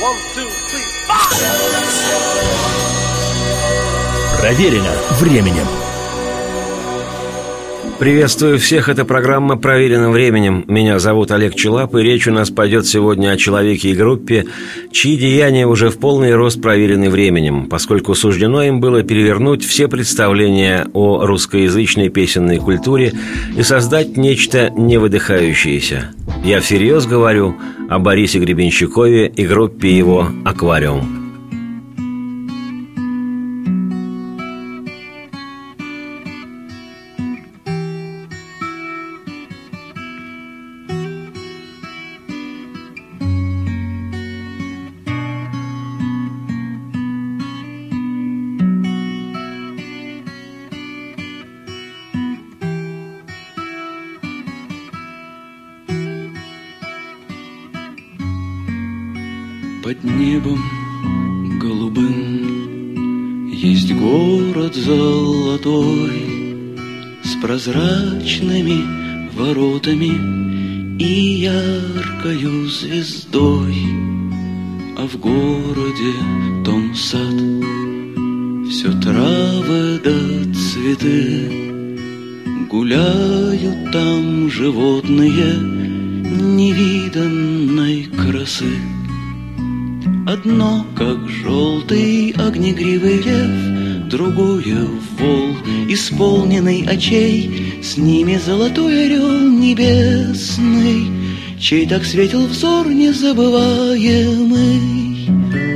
One, two, three. Проверено временем. Приветствую всех, это программа «Проверенным временем». Меня зовут Олег Челап, и речь у нас пойдет сегодня о человеке и группе, чьи деяния уже в полный рост проверены временем, поскольку суждено им было перевернуть все представления о русскоязычной песенной культуре и создать нечто невыдыхающееся. Я всерьез говорю о Борисе Гребенщикове и группе его «Аквариум». Золотой С прозрачными воротами И яркою звездой. А в городе том сад Все травы да цветы. Гуляют там животные Невиданной красы. Одно, как желтый огнегривый лев, Другое — вол, исполненный очей, С ними золотой орел небесный, Чей так светил взор незабываемый.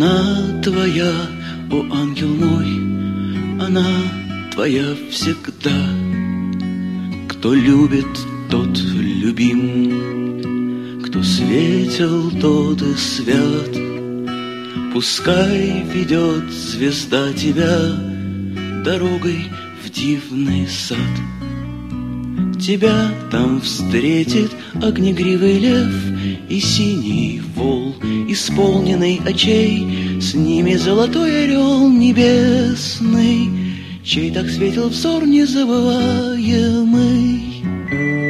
Она твоя, о ангел мой, она твоя всегда. Кто любит, тот любим, кто светил, тот и свят. Пускай ведет звезда тебя дорогой в дивный сад. Тебя там встретит огнегривый лев И синий вол, исполненный очей С ними золотой орел небесный Чей так светил взор незабываемый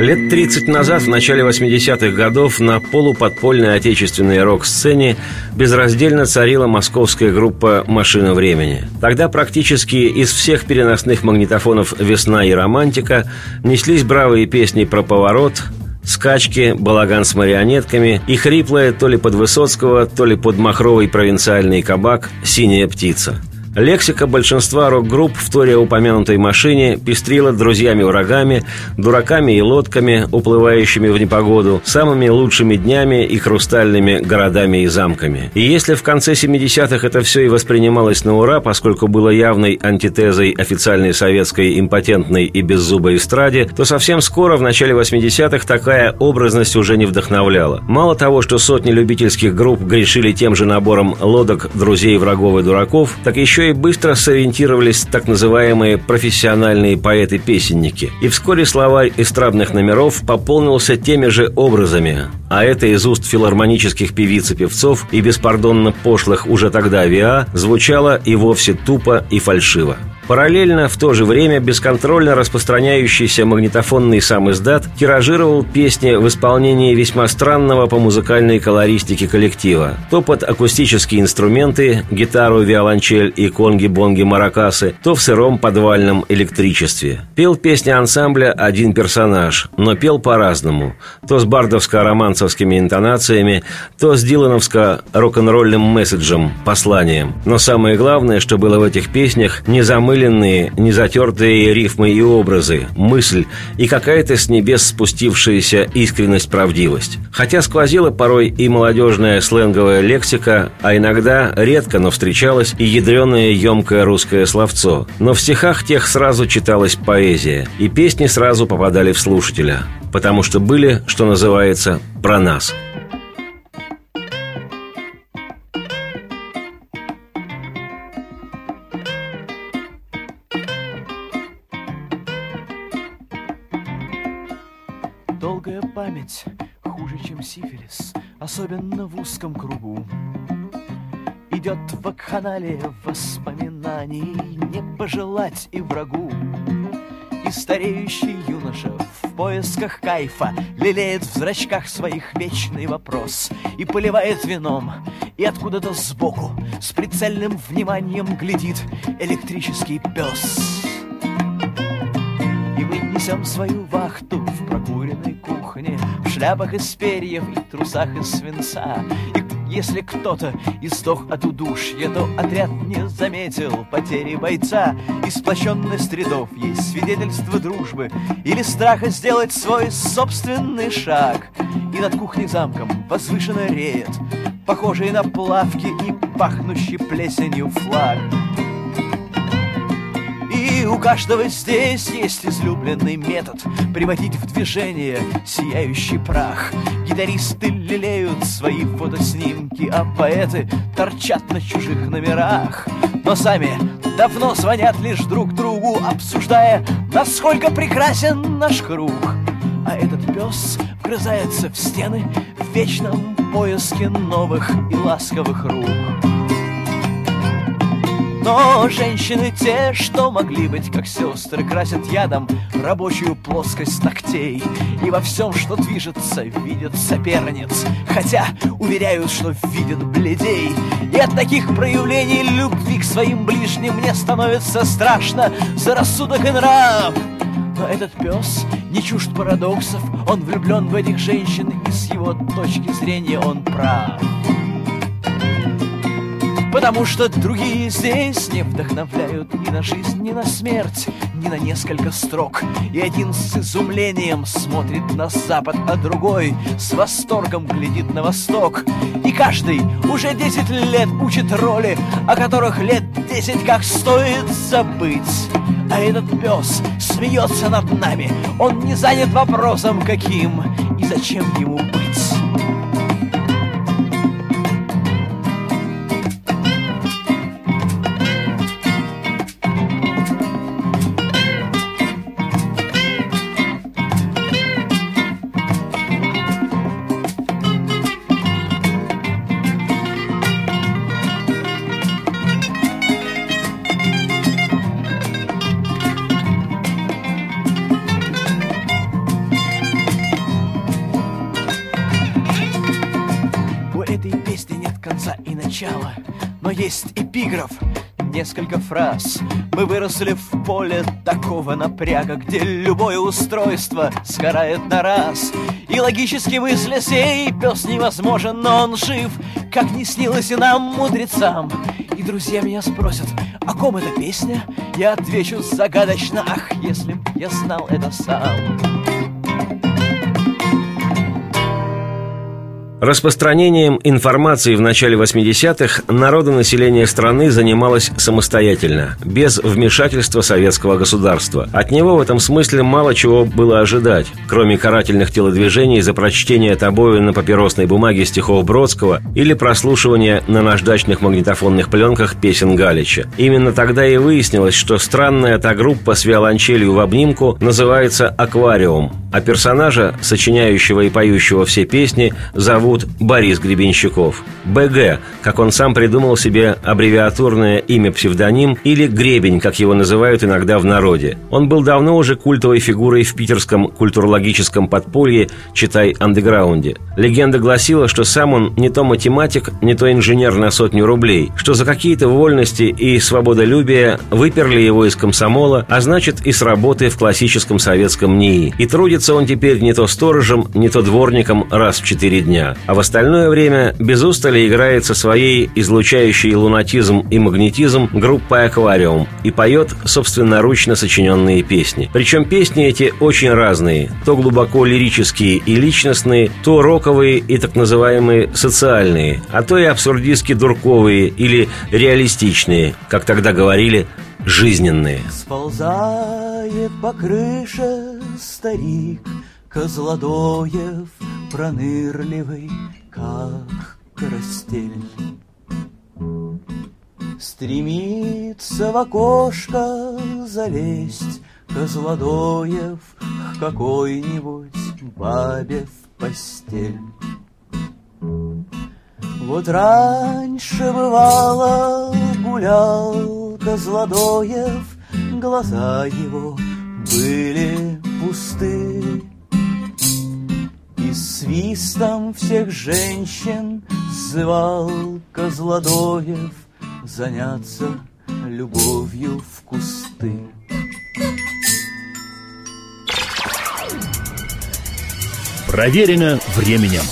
Лет 30 назад, в начале 80-х годов, на полуподпольной отечественной рок-сцене безраздельно царила московская группа «Машина времени». Тогда практически из всех переносных магнитофонов «Весна» и «Романтика» неслись бравые песни про поворот, скачки, балаган с марионетками и хриплая то ли под Высоцкого, то ли под махровый провинциальный кабак «Синяя птица». Лексика большинства рок-групп в торе упомянутой машине пестрила друзьями-врагами, дураками и лодками, уплывающими в непогоду, самыми лучшими днями и хрустальными городами и замками. И если в конце 70-х это все и воспринималось на ура, поскольку было явной антитезой официальной советской импотентной и беззубой эстраде, то совсем скоро, в начале 80-х, такая образность уже не вдохновляла. Мало того, что сотни любительских групп грешили тем же набором лодок, друзей, врагов и дураков, так еще и быстро сориентировались так называемые профессиональные поэты-песенники. И вскоре словарь эстрадных номеров пополнился теми же образами, а это из уст филармонических певиц и певцов и беспардонно пошлых уже тогда ВИА звучало и вовсе тупо и фальшиво. Параллельно, в то же время, бесконтрольно распространяющийся магнитофонный сам издат тиражировал песни в исполнении весьма странного по музыкальной колористике коллектива. То под акустические инструменты, гитару, виолончель и конги-бонги-маракасы, то в сыром подвальном электричестве. Пел песни ансамбля один персонаж, но пел по-разному. То с бардовско-романцевскими интонациями, то с дилановско-рок-н-ролльным месседжем, посланием. Но самое главное, что было в этих песнях, не замыли выпиленные, незатертые рифмы и образы, мысль и какая-то с небес спустившаяся искренность-правдивость. Хотя сквозила порой и молодежная сленговая лексика, а иногда редко, но встречалась и ядреное емкое русское словцо. Но в стихах тех сразу читалась поэзия, и песни сразу попадали в слушателя, потому что были, что называется, про нас – особенно в узком кругу. Идет в вакханалия воспоминаний, не пожелать и врагу. И стареющий юноша в поисках кайфа Лелеет в зрачках своих вечный вопрос И поливает вином, и откуда-то сбоку С прицельным вниманием глядит электрический пес И мы несем свою вахту в прокуренной кухне шляпах из перьев и трусах из свинца И если кто-то истох от удушья, то отряд не заметил потери бойца. И сплощенность рядов есть свидетельство дружбы или страха сделать свой собственный шаг. И над кухней замком возвышенно реет, похожий на плавки и пахнущий плесенью флаг. У каждого здесь есть излюбленный метод Приводить в движение сияющий прах. Гитаристы лелеют свои фотоснимки А поэты торчат на чужих номерах. Но сами давно звонят лишь друг другу Обсуждая, насколько прекрасен наш круг. А этот пес вгрызается в стены В вечном поиске новых и ласковых рук но женщины те, что могли быть как сестры, красят ядом рабочую плоскость ногтей. И во всем, что движется, видят соперниц, хотя уверяют, что видят бледей. И от таких проявлений любви к своим ближним мне становится страшно за рассудок и нрав. Но этот пес не чужд парадоксов, он влюблен в этих женщин, и с его точки зрения он прав. Потому что другие здесь не вдохновляют ни на жизнь, ни на смерть, ни на несколько строк. И один с изумлением смотрит на запад, а другой с восторгом глядит на восток. И каждый уже десять лет учит роли, о которых лет десять как стоит забыть. А этот пес смеется над нами, он не занят вопросом каким и зачем ему быть. Есть эпиграф, несколько фраз. Мы выросли в поле такого напряга, где любое устройство сгорает на раз. И логически мысля сей пес невозможен, но он жив, как не снилось и нам, мудрецам. И друзья меня спросят, о ком эта песня? Я отвечу загадочно, ах, если б я знал это сам. Распространением информации в начале 80-х народонаселение страны занималось самостоятельно, без вмешательства советского государства. От него в этом смысле мало чего было ожидать, кроме карательных телодвижений за прочтение тобою на папиросной бумаге стихов Бродского или прослушивания на наждачных магнитофонных пленках песен Галича. Именно тогда и выяснилось, что странная та группа с виолончелью в обнимку называется «Аквариум», а персонажа, сочиняющего и поющего все песни, зовут Борис Гребенщиков. БГ, как он сам придумал себе аббревиатурное имя-псевдоним, или Гребень, как его называют иногда в народе. Он был давно уже культовой фигурой в питерском культурологическом подполье, читай, андеграунде. Легенда гласила, что сам он не то математик, не то инженер на сотню рублей, что за какие-то вольности и свободолюбие выперли его из комсомола, а значит и с работы в классическом советском НИИ. И трудится Трудится он теперь не то сторожем, не то дворником раз в четыре дня, а в остальное время без устали играет со своей излучающей лунатизм и магнетизм группой «Аквариум» и поет собственноручно сочиненные песни. Причем песни эти очень разные, то глубоко лирические и личностные, то роковые и так называемые социальные, а то и абсурдистски дурковые или реалистичные, как тогда говорили, жизненные. Сползает по крыше старик Козлодоев пронырливый, как карастель. Стремится в окошко залезть Козлодоев к какой-нибудь бабе в постель. Вот раньше бывало гулял Козлодоев, Глаза его были пусты. И свистом всех женщин звал Козлодоев Заняться любовью в кусты. Проверено временем.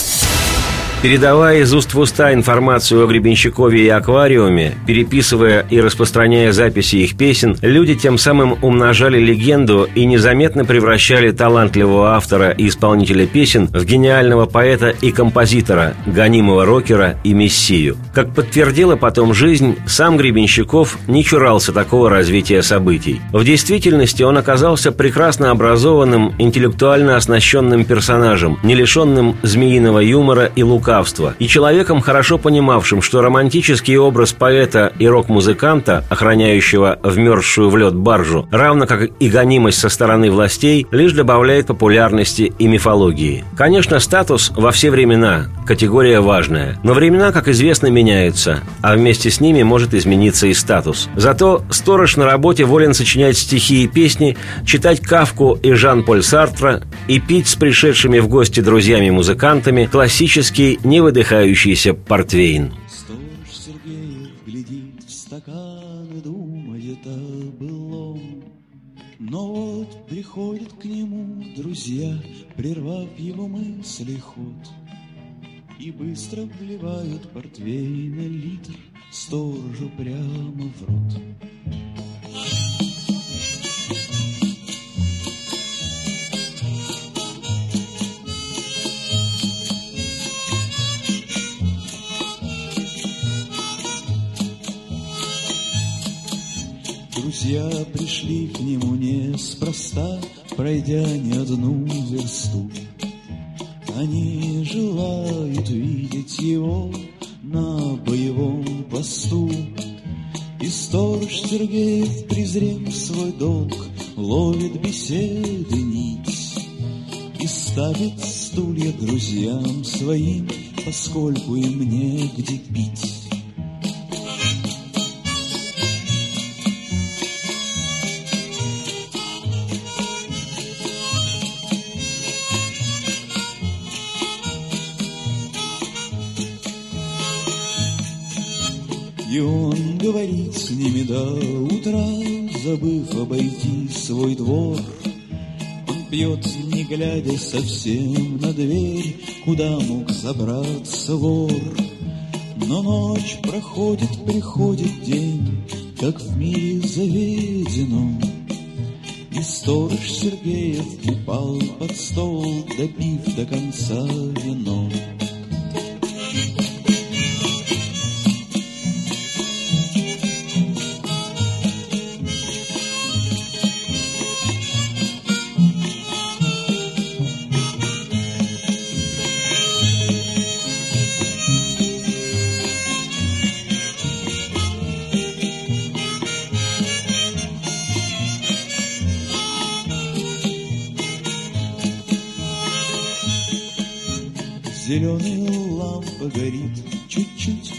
Передавая из уст в уста информацию о Гребенщикове и аквариуме, переписывая и распространяя записи их песен, люди тем самым умножали легенду и незаметно превращали талантливого автора и исполнителя песен в гениального поэта и композитора, гонимого рокера и мессию. Как подтвердила потом жизнь, сам Гребенщиков не чурался такого развития событий. В действительности он оказался прекрасно образованным, интеллектуально оснащенным персонажем, не лишенным змеиного юмора и лука лукавства, и человеком, хорошо понимавшим, что романтический образ поэта и рок-музыканта, охраняющего вмерзшую в лед баржу, равно как и гонимость со стороны властей, лишь добавляет популярности и мифологии. Конечно, статус во все времена – категория важная, но времена, как известно, меняются, а вместе с ними может измениться и статус. Зато сторож на работе волен сочинять стихи и песни, читать Кавку и Жан-Поль Сартра и пить с пришедшими в гости друзьями-музыкантами классический портвейн. И о былом. Но вот приходят к нему друзья, прервав его мысли ход. И быстро вливают портвейна литр сторожу прямо в рот. Друзья пришли к нему неспроста, Пройдя не одну версту. Они желают видеть его на боевом посту. И сторож Сергеев, презрев свой долг, Ловит беседы нить И ставит стулья друзьям своим, Поскольку им негде пить. И он говорит с ними до утра, Забыв обойти свой двор. Он пьет, не глядя совсем на дверь, Куда мог забраться вор. Но ночь проходит, приходит день, Как в мире заведено. И сторож Сергеев упал под стол, Допив до конца вино. Зеленая лампа горит чуть-чуть,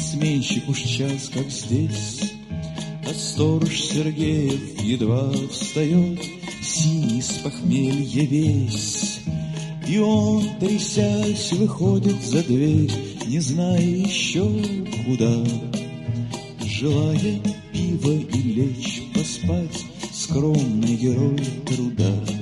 Сменщик уж час, как здесь. А сторож Сергеев едва встает, Синий с похмелья весь. И он, трясясь, выходит за дверь, Не зная еще куда. Желая пива и лечь поспать, Скромный герой труда.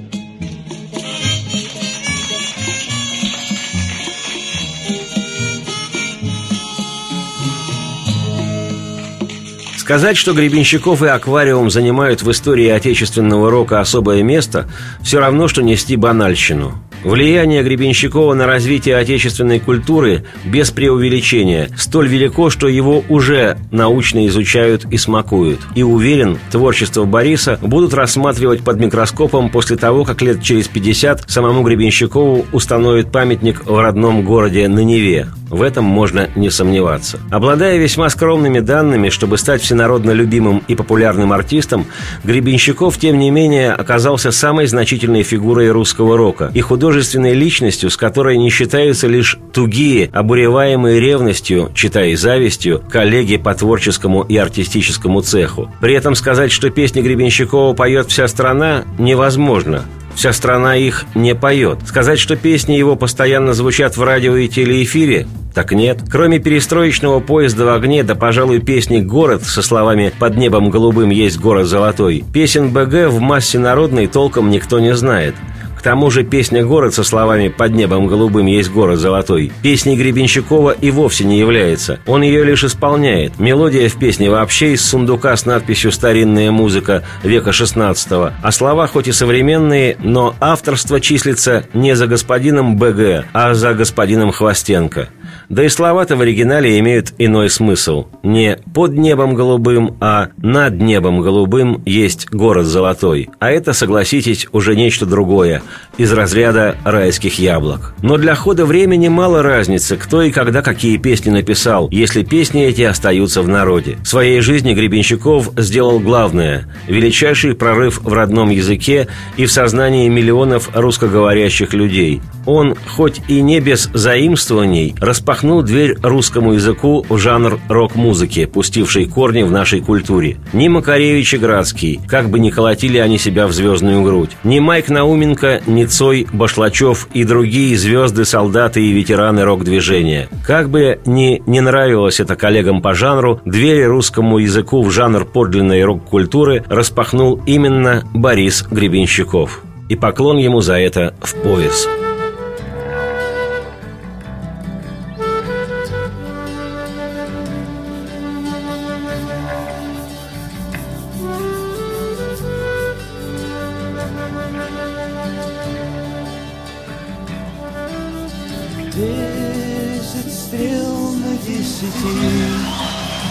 Сказать, что Гребенщиков и Аквариум занимают в истории отечественного рока особое место, все равно, что нести банальщину. Влияние Гребенщикова на развитие отечественной культуры без преувеличения столь велико, что его уже научно изучают и смакуют. И уверен, творчество Бориса будут рассматривать под микроскопом после того, как лет через 50 самому Гребенщикову установят памятник в родном городе на Неве. В этом можно не сомневаться. Обладая весьма скромными данными, чтобы стать всенародно любимым и популярным артистом, Гребенщиков, тем не менее, оказался самой значительной фигурой русского рока и художественной личностью, с которой не считаются лишь тугие, обуреваемые ревностью, читай завистью, коллеги по творческому и артистическому цеху. При этом сказать, что песни Гребенщикова поет вся страна, невозможно. Вся страна их не поет. Сказать, что песни его постоянно звучат в радио и телеэфире, так нет. Кроме перестроечного поезда в огне, да, пожалуй, песни «Город» со словами «Под небом голубым есть город золотой», песен БГ в массе народной толком никто не знает – тому же песня «Город» со словами «Под небом голубым есть город золотой» песней Гребенщикова и вовсе не является. Он ее лишь исполняет. Мелодия в песне вообще из сундука с надписью «Старинная музыка века XVI», а слова хоть и современные, но авторство числится не за господином БГ, а за господином Хвостенко. Да и слова-то в оригинале имеют иной смысл. Не «под небом голубым», а «над небом голубым есть город золотой». А это, согласитесь, уже нечто другое, из разряда райских яблок. Но для хода времени мало разницы, кто и когда какие песни написал, если песни эти остаются в народе. В своей жизни Гребенщиков сделал главное – величайший прорыв в родном языке и в сознании миллионов русскоговорящих людей. Он, хоть и не без заимствований, распахнул дверь русскому языку в жанр рок-музыки, пустивший корни в нашей культуре. Ни Макаревич и Градский, как бы ни колотили они себя в звездную грудь. Ни Майк Науменко, ни Цой, Башлачев и другие звезды, солдаты и ветераны рок-движения. Как бы ни не нравилось это коллегам по жанру, двери русскому языку в жанр подлинной рок-культуры распахнул именно Борис Гребенщиков. И поклон ему за это в пояс.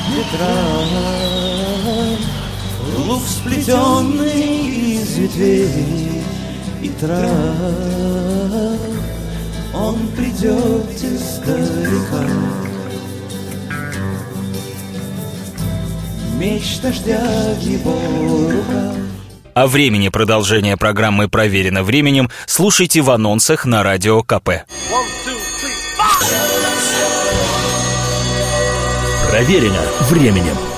Ветрах Лук сплетенный из ветвей и трав Он придет издалека Меч дождя в его руках о времени продолжения программы «Проверено временем» слушайте в анонсах на Радио КП. One, two, three. Проверено временем.